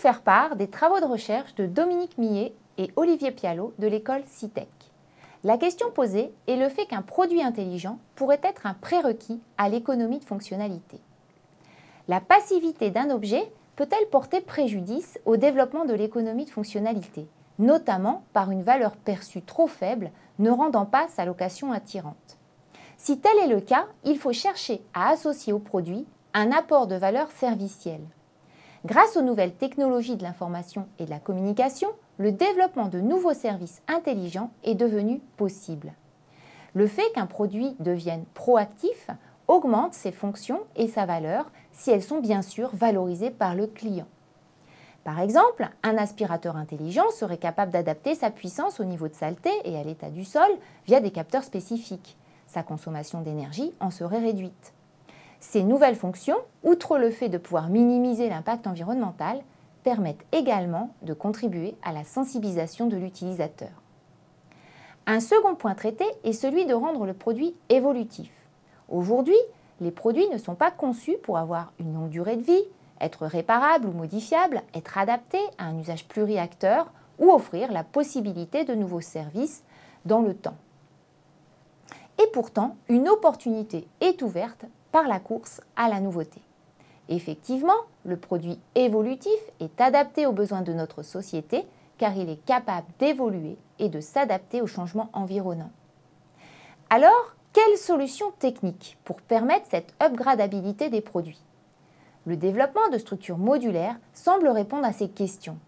faire part des travaux de recherche de Dominique Millet et Olivier Pialot de l'école CITEC. La question posée est le fait qu'un produit intelligent pourrait être un prérequis à l'économie de fonctionnalité. La passivité d'un objet peut-elle porter préjudice au développement de l'économie de fonctionnalité, notamment par une valeur perçue trop faible ne rendant pas sa location attirante? Si tel est le cas, il faut chercher à associer au produit un apport de valeur servicielle. Grâce aux nouvelles technologies de l'information et de la communication, le développement de nouveaux services intelligents est devenu possible. Le fait qu'un produit devienne proactif augmente ses fonctions et sa valeur si elles sont bien sûr valorisées par le client. Par exemple, un aspirateur intelligent serait capable d'adapter sa puissance au niveau de saleté et à l'état du sol via des capteurs spécifiques. Sa consommation d'énergie en serait réduite. Ces nouvelles fonctions, outre le fait de pouvoir minimiser l'impact environnemental, permettent également de contribuer à la sensibilisation de l'utilisateur. Un second point traité est celui de rendre le produit évolutif. Aujourd'hui, les produits ne sont pas conçus pour avoir une longue durée de vie, être réparables ou modifiables, être adaptés à un usage pluriacteur ou offrir la possibilité de nouveaux services dans le temps. Et pourtant, une opportunité est ouverte par la course à la nouveauté. Effectivement, le produit évolutif est adapté aux besoins de notre société car il est capable d'évoluer et de s'adapter aux changements environnants. Alors, quelles solutions techniques pour permettre cette upgradabilité des produits? Le développement de structures modulaires semble répondre à ces questions.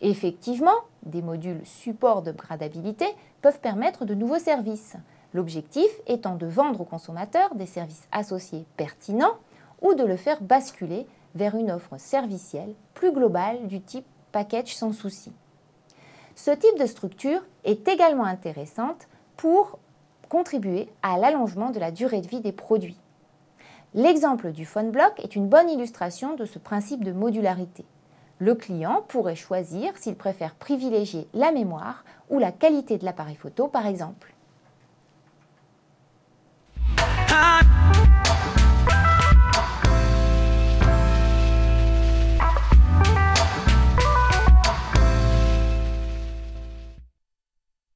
Effectivement, des modules support d'upgradabilité peuvent permettre de nouveaux services, L'objectif étant de vendre aux consommateurs des services associés pertinents ou de le faire basculer vers une offre servicielle plus globale du type package sans souci. Ce type de structure est également intéressante pour contribuer à l'allongement de la durée de vie des produits. L'exemple du phone block est une bonne illustration de ce principe de modularité. Le client pourrait choisir s'il préfère privilégier la mémoire ou la qualité de l'appareil photo par exemple.